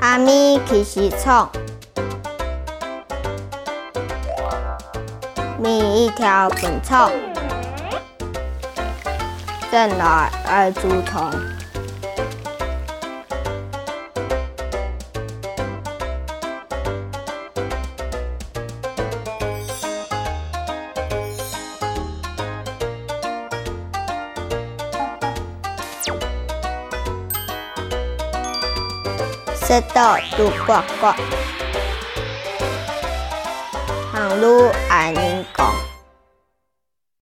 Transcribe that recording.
虾米起司创？咪一条粉葱，正来二猪 สตอตุกกกอกหางลู่อันนิงกอง